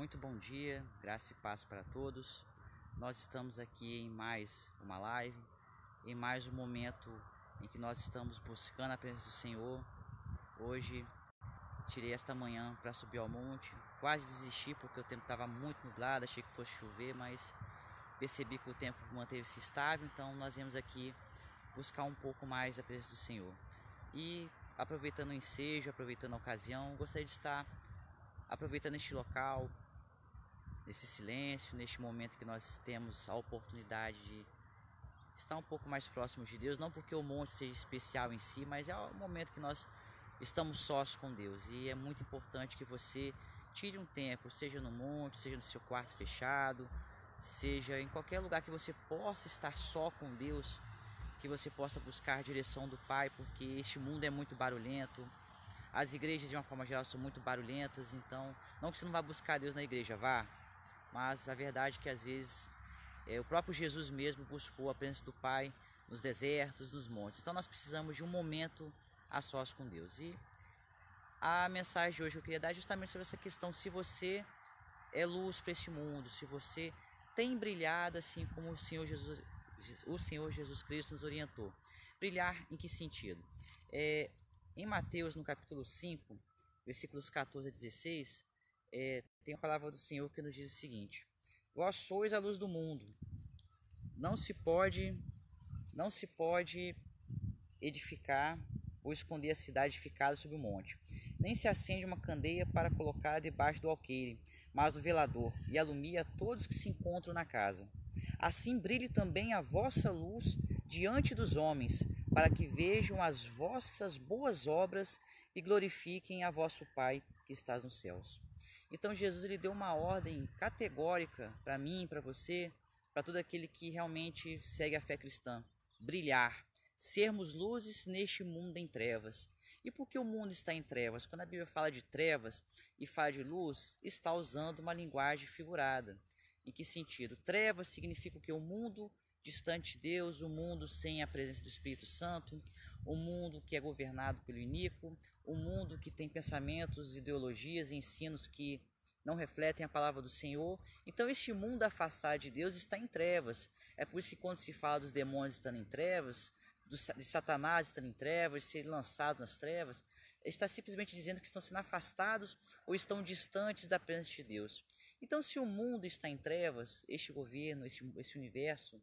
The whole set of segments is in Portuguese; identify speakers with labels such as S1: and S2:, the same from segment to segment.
S1: Muito bom dia, graça e paz para todos. Nós estamos aqui em mais uma live, em mais um momento em que nós estamos buscando a presença do Senhor. Hoje tirei esta manhã para subir ao monte, quase desisti porque o tempo estava muito nublado, achei que fosse chover, mas percebi que o tempo manteve-se estável, então nós viemos aqui buscar um pouco mais da presença do Senhor. E aproveitando o ensejo, aproveitando a ocasião, gostaria de estar aproveitando este local, nesse silêncio, neste momento que nós temos a oportunidade de estar um pouco mais próximos de Deus, não porque o monte seja especial em si, mas é o momento que nós estamos sós com Deus. E é muito importante que você tire um tempo, seja no monte, seja no seu quarto fechado, seja em qualquer lugar que você possa estar só com Deus, que você possa buscar a direção do Pai, porque este mundo é muito barulhento, as igrejas, de uma forma geral, são muito barulhentas, então, não que você não vá buscar Deus na igreja, vá, mas a verdade é que às vezes é, o próprio Jesus mesmo buscou a presença do Pai nos desertos, nos montes. Então, nós precisamos de um momento a sós com Deus. E a mensagem de hoje eu queria dar justamente sobre essa questão: se você é luz para este mundo, se você tem brilhado assim como o Senhor Jesus, o Senhor Jesus Cristo nos orientou. Brilhar em que sentido? É, em Mateus, no capítulo 5, versículos 14 a 16, é, tem a palavra do Senhor que nos diz o seguinte: Vós sois a luz do mundo. Não se pode, não se pode edificar ou esconder a cidade ficada sobre o monte. Nem se acende uma candeia para colocar debaixo do alqueire, mas do velador, e alumia todos que se encontram na casa. Assim brilhe também a vossa luz diante dos homens, para que vejam as vossas boas obras e glorifiquem a vosso Pai que estás nos céus. Então Jesus ele deu uma ordem categórica para mim, para você, para todo aquele que realmente segue a fé cristã: brilhar, sermos luzes neste mundo em trevas. E por que o mundo está em trevas? Quando a Bíblia fala de trevas e fala de luz, está usando uma linguagem figurada. Em que sentido? Trevas significa que o mundo distante de Deus, o mundo sem a presença do Espírito Santo, o mundo que é governado pelo iníquo, o mundo que tem pensamentos, ideologias e ensinos que não refletem a palavra do Senhor. Então, este mundo afastado de Deus está em trevas. É por isso que, quando se fala dos demônios estando em trevas, de Satanás estando em trevas, ser lançado nas trevas, está simplesmente dizendo que estão sendo afastados ou estão distantes da presença de Deus. Então, se o mundo está em trevas, este governo, este, este universo,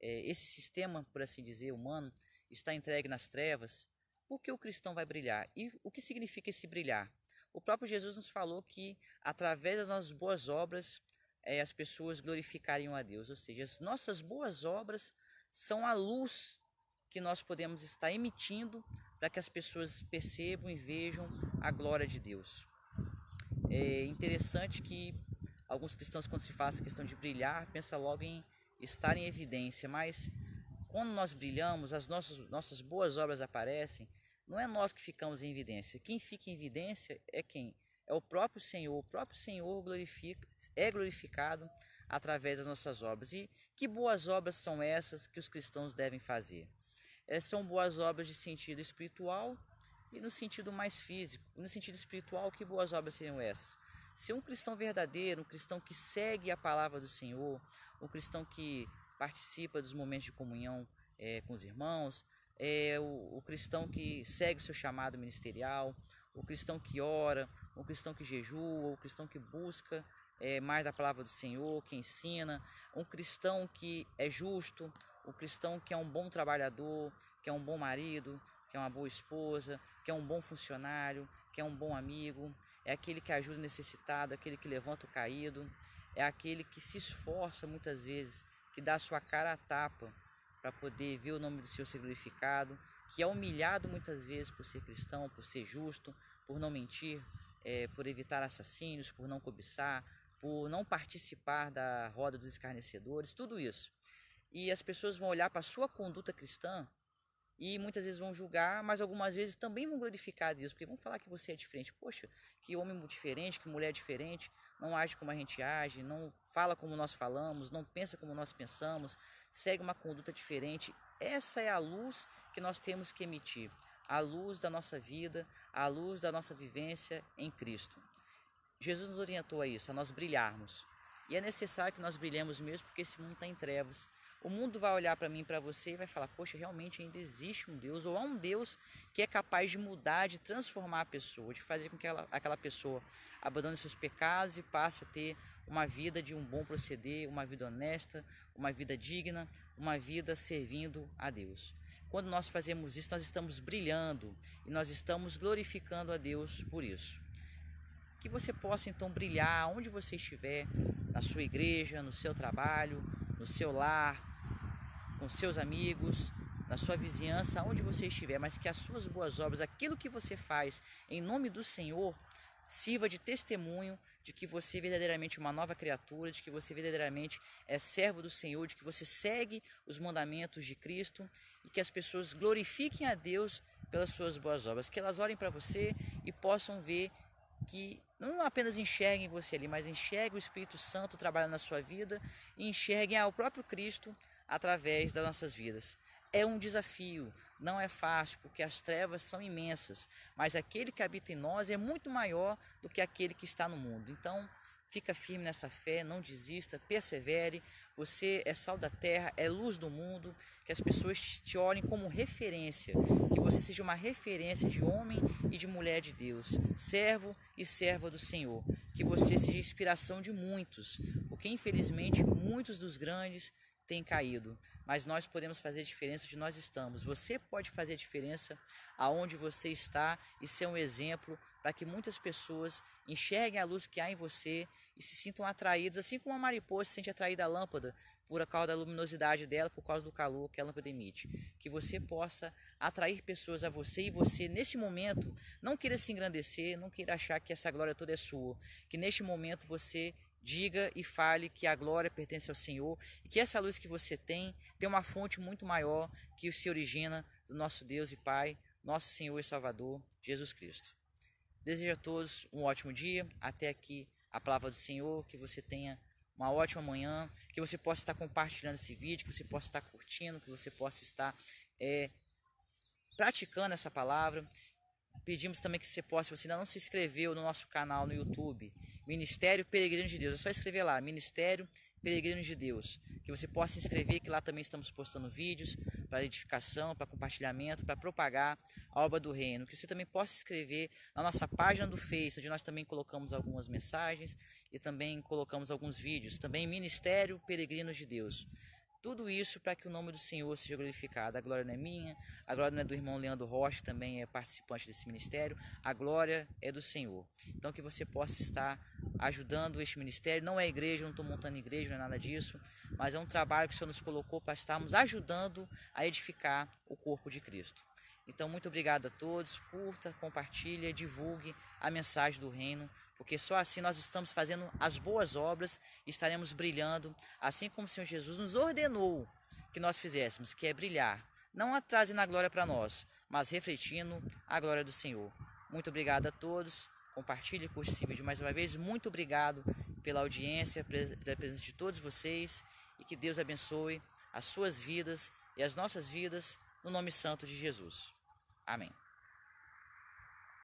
S1: é, esse sistema, por assim dizer, humano, está entregue nas trevas, por que o cristão vai brilhar? E o que significa esse brilhar? O próprio Jesus nos falou que através das nossas boas obras é, as pessoas glorificariam a Deus, ou seja, as nossas boas obras são a luz que nós podemos estar emitindo para que as pessoas percebam e vejam a glória de Deus. É interessante que alguns cristãos, quando se fala essa questão de brilhar, pensam logo em estar em evidência, mas quando nós brilhamos, as nossas, nossas boas obras aparecem, não é nós que ficamos em evidência. Quem fica em evidência é quem? É o próprio Senhor. O próprio Senhor glorifica, é glorificado através das nossas obras. E que boas obras são essas que os cristãos devem fazer? É, são boas obras de sentido espiritual e no sentido mais físico. No sentido espiritual, que boas obras seriam essas? Ser um cristão verdadeiro, um cristão que segue a palavra do Senhor, um cristão que participa dos momentos de comunhão é, com os irmãos, é o, o, cristão que segue o seu chamado ministerial, o cristão que ora, o cristão que jejua, o cristão que busca é, mais da palavra do Senhor, que ensina, um cristão que é justo, o cristão que é um bom trabalhador, que é um bom marido, que é uma boa esposa, que é um bom funcionário, que é um bom amigo, é aquele que ajuda o necessitado, aquele que levanta o caído, é aquele que se esforça muitas vezes, que dá sua cara a tapa para poder ver o nome do Senhor ser glorificado, que é humilhado muitas vezes por ser cristão, por ser justo, por não mentir, é, por evitar assassínios, por não cobiçar, por não participar da roda dos escarnecedores, tudo isso. E as pessoas vão olhar para a sua conduta cristã e muitas vezes vão julgar, mas algumas vezes também vão glorificar Deus, porque vão falar que você é diferente. Poxa, que homem diferente, que mulher diferente, não age como a gente age, não fala como nós falamos, não pensa como nós pensamos, segue uma conduta diferente. Essa é a luz que nós temos que emitir, a luz da nossa vida, a luz da nossa vivência em Cristo. Jesus nos orientou a isso, a nós brilharmos. E é necessário que nós brilhemos mesmo porque esse mundo está em trevas. O mundo vai olhar para mim, para você e vai falar: Poxa, realmente ainda existe um Deus, ou há um Deus que é capaz de mudar, de transformar a pessoa, de fazer com que ela, aquela pessoa abandone seus pecados e passe a ter uma vida de um bom proceder, uma vida honesta, uma vida digna, uma vida servindo a Deus. Quando nós fazemos isso, nós estamos brilhando e nós estamos glorificando a Deus por isso. Que você possa então brilhar onde você estiver, na sua igreja, no seu trabalho, no seu lar, com seus amigos, na sua vizinhança, onde você estiver, mas que as suas boas obras, aquilo que você faz em nome do Senhor, sirva de testemunho de que você é verdadeiramente uma nova criatura, de que você verdadeiramente é servo do Senhor, de que você segue os mandamentos de Cristo e que as pessoas glorifiquem a Deus pelas suas boas obras, que elas olhem para você e possam ver que não apenas enxerguem você ali, mas enxerguem o Espírito Santo trabalhando na sua vida e enxerguem o próprio Cristo através das nossas vidas. É um desafio, não é fácil, porque as trevas são imensas, mas aquele que habita em nós é muito maior do que aquele que está no mundo. Então, fica firme nessa fé, não desista, persevere. Você é sal da terra, é luz do mundo, que as pessoas te olhem como referência, que você seja uma referência de homem e de mulher de Deus, servo e serva do Senhor, que você seja inspiração de muitos, porque infelizmente muitos dos grandes tem caído, mas nós podemos fazer diferença onde nós estamos. Você pode fazer diferença aonde você está e ser um exemplo para que muitas pessoas enxerguem a luz que há em você e se sintam atraídas, assim como uma mariposa se sente atraída à lâmpada por causa da luminosidade dela, por causa do calor que a lâmpada emite. Que você possa atrair pessoas a você e você, nesse momento, não queira se engrandecer, não queira achar que essa glória toda é sua. Que neste momento você diga e fale que a glória pertence ao Senhor e que essa luz que você tem tem uma fonte muito maior que se origina do nosso Deus e Pai, nosso Senhor e Salvador, Jesus Cristo. Desejo a todos um ótimo dia, até aqui a palavra do Senhor, que você tenha uma ótima manhã, que você possa estar compartilhando esse vídeo, que você possa estar curtindo, que você possa estar é, praticando essa palavra Pedimos também que você possa, se você ainda não se inscreveu no nosso canal no YouTube, Ministério Peregrino de Deus, é só escrever lá, Ministério Peregrino de Deus, que você possa se inscrever, que lá também estamos postando vídeos para edificação, para compartilhamento, para propagar a obra do reino. Que você também possa se inscrever na nossa página do Face, onde nós também colocamos algumas mensagens e também colocamos alguns vídeos. Também Ministério Peregrinos de Deus. Tudo isso para que o nome do Senhor seja glorificado. A glória não é minha, a glória não é do irmão Leandro Rocha, que também é participante desse ministério. A glória é do Senhor. Então que você possa estar ajudando este ministério. Não é igreja, não estou montando igreja, não é nada disso, mas é um trabalho que o Senhor nos colocou para estarmos ajudando a edificar o corpo de Cristo. Então, muito obrigado a todos. Curta, compartilha, divulgue a mensagem do reino, porque só assim nós estamos fazendo as boas obras e estaremos brilhando, assim como o Senhor Jesus nos ordenou que nós fizéssemos, que é brilhar, não atrase na glória para nós, mas refletindo a glória do Senhor. Muito obrigado a todos. Compartilhe, curte esse vídeo mais uma vez. Muito obrigado pela audiência, pela presença de todos vocês e que Deus abençoe as suas vidas e as nossas vidas no nome santo de Jesus. Amén.